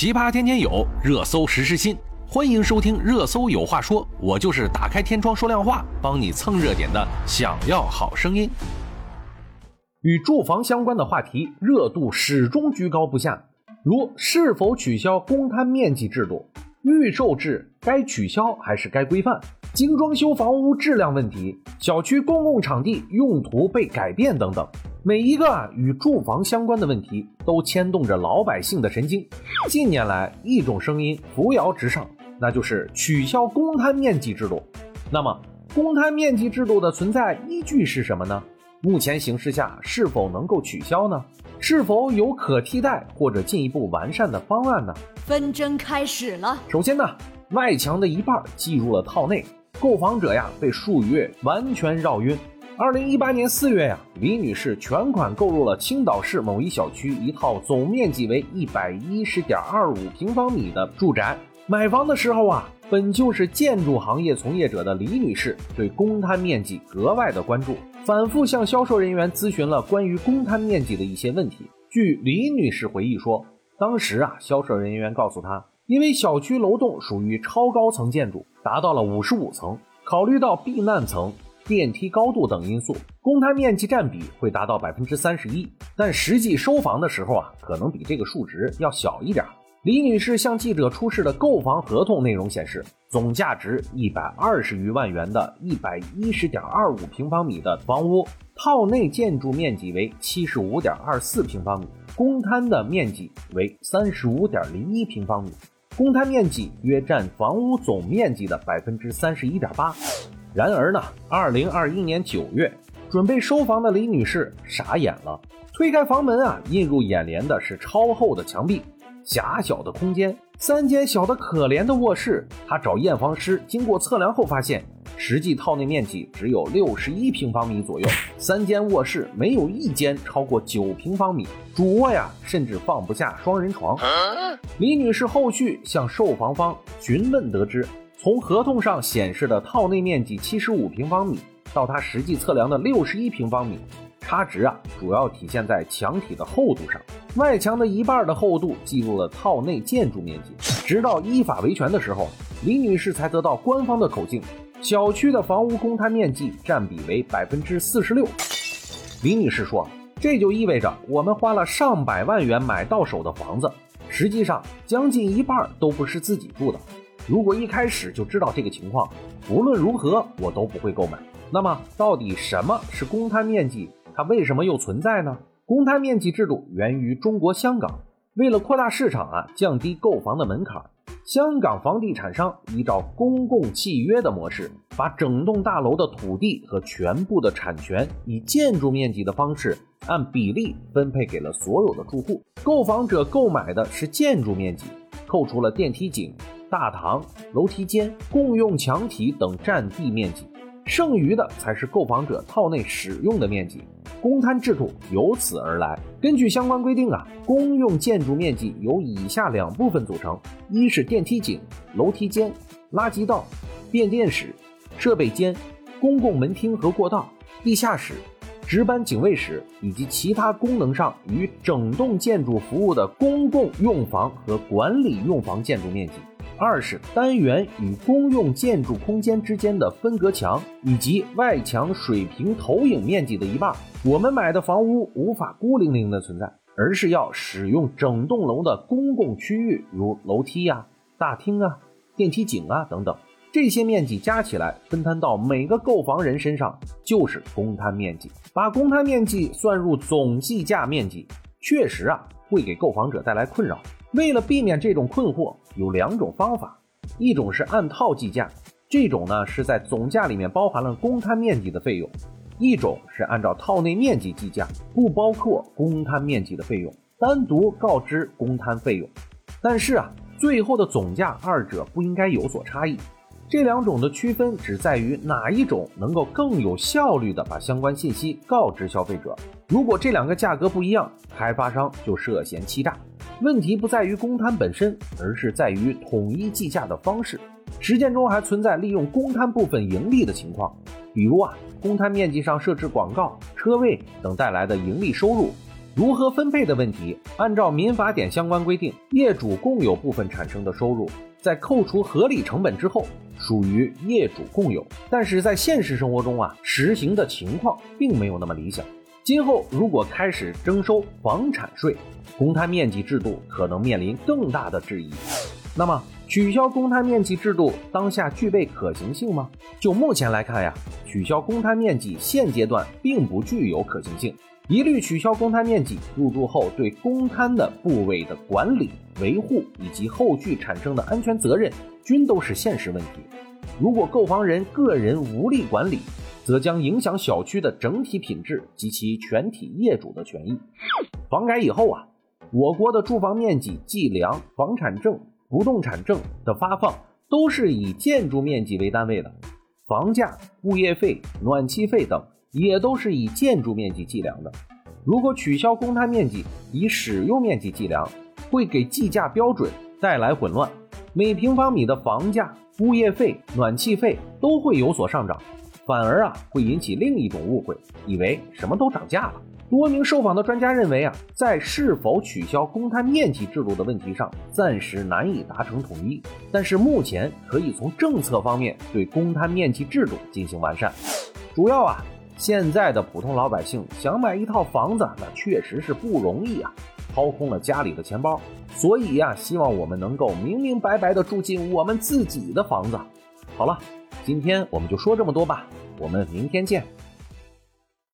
奇葩天天有，热搜时时新。欢迎收听《热搜有话说》，我就是打开天窗说亮话，帮你蹭热点的。想要好声音。与住房相关的话题热度始终居高不下，如是否取消公摊面积制度、预售制该取消还是该规范、精装修房屋质量问题、小区公共场地用途被改变等等。每一个啊与住房相关的问题都牵动着老百姓的神经。近年来，一种声音扶摇直上，那就是取消公摊面积制度。那么，公摊面积制度的存在依据是什么呢？目前形势下，是否能够取消呢？是否有可替代或者进一步完善的方案呢？纷争开始了。首先呢，外墙的一半计入了套内，购房者呀被数月完全绕晕。二零一八年四月呀，李女士全款购入了青岛市某一小区一套总面积为一百一十点二五平方米的住宅。买房的时候啊，本就是建筑行业从业者的李女士对公摊面积格外的关注，反复向销售人员咨询了关于公摊面积的一些问题。据李女士回忆说，当时啊，销售人员告诉她，因为小区楼栋属于超高层建筑，达到了五十五层，考虑到避难层。电梯高度等因素，公摊面积占比会达到百分之三十一，但实际收房的时候啊，可能比这个数值要小一点。李女士向记者出示的购房合同内容显示，总价值一百二十余万元的一百一十点二五平方米的房屋，套内建筑面积为七十五点二四平方米，公摊的面积为三十五点零一平方米，公摊面积约占房屋总面积的百分之三十一点八。然而呢，二零二一年九月，准备收房的李女士傻眼了。推开房门啊，映入眼帘的是超厚的墙壁、狭小的空间、三间小的可怜的卧室。她找验房师经过测量后发现，实际套内面积只有六十一平方米左右，三间卧室没有一间超过九平方米，主卧呀甚至放不下双人床。李女士后续向售房方询问得知。从合同上显示的套内面积七十五平方米，到它实际测量的六十一平方米，差值啊主要体现在墙体的厚度上。外墙的一半的厚度计入了套内建筑面积。直到依法维权的时候，李女士才得到官方的口径：小区的房屋公摊面积占比为百分之四十六。李女士说，这就意味着我们花了上百万元买到手的房子，实际上将近一半都不是自己住的。如果一开始就知道这个情况，无论如何我都不会购买。那么，到底什么是公摊面积？它为什么又存在呢？公摊面积制度源于中国香港，为了扩大市场啊，降低购房的门槛，香港房地产商依照公共契约的模式，把整栋大楼的土地和全部的产权以建筑面积的方式按比例分配给了所有的住户。购房者购买的是建筑面积，扣除了电梯井。大堂、楼梯间、共用墙体等占地面积，剩余的才是购房者套内使用的面积。公摊制度由此而来。根据相关规定啊，公用建筑面积由以下两部分组成：一是电梯井、楼梯间、垃圾道、变电室、设备间、公共门厅和过道、地下室、值班警卫室以及其他功能上与整栋建筑服务的公共用房和管理用房建筑面积。二是单元与公用建筑空间之间的分隔墙以及外墙水平投影面积的一半。我们买的房屋无法孤零零的存在，而是要使用整栋楼的公共区域，如楼梯呀、大厅啊、电梯井啊等等。这些面积加起来分摊到每个购房人身上，就是公摊面积。把公摊面积算入总计价面积，确实啊会给购房者带来困扰。为了避免这种困惑，有两种方法，一种是按套计价，这种呢是在总价里面包含了公摊面积的费用；一种是按照套内面积计价，不包括公摊面积的费用，单独告知公摊费用。但是啊，最后的总价二者不应该有所差异。这两种的区分只在于哪一种能够更有效率地把相关信息告知消费者。如果这两个价格不一样，开发商就涉嫌欺诈。问题不在于公摊本身，而是在于统一计价的方式。实践中还存在利用公摊部分盈利的情况，比如啊，公摊面积上设置广告、车位等带来的盈利收入，如何分配的问题，按照民法典相关规定，业主共有部分产生的收入，在扣除合理成本之后，属于业主共有。但是在现实生活中啊，实行的情况并没有那么理想。今后如果开始征收房产税，公摊面积制度可能面临更大的质疑。那么，取消公摊面积制度当下具备可行性吗？就目前来看呀，取消公摊面积现阶段并不具有可行性。一律取消公摊面积，入住后对公摊的部位的管理、维护以及后续产生的安全责任，均都是现实问题。如果购房人个人无力管理，则将影响小区的整体品质及其全体业主的权益。房改以后啊，我国的住房面积计量、房产证、不动产证的发放都是以建筑面积为单位的，房价、物业费、暖气费等也都是以建筑面积计量的。如果取消公摊面积，以使用面积计量，会给计价标准带来混乱，每平方米的房价、物业费、暖气费都会有所上涨。反而啊，会引起另一种误会，以为什么都涨价了。多名受访的专家认为啊，在是否取消公摊面积制度的问题上，暂时难以达成统一。但是目前可以从政策方面对公摊面积制度进行完善。主要啊，现在的普通老百姓想买一套房子，那确实是不容易啊，掏空了家里的钱包。所以呀，希望我们能够明明白白的住进我们自己的房子。好了。今天我们就说这么多吧，我们明天见。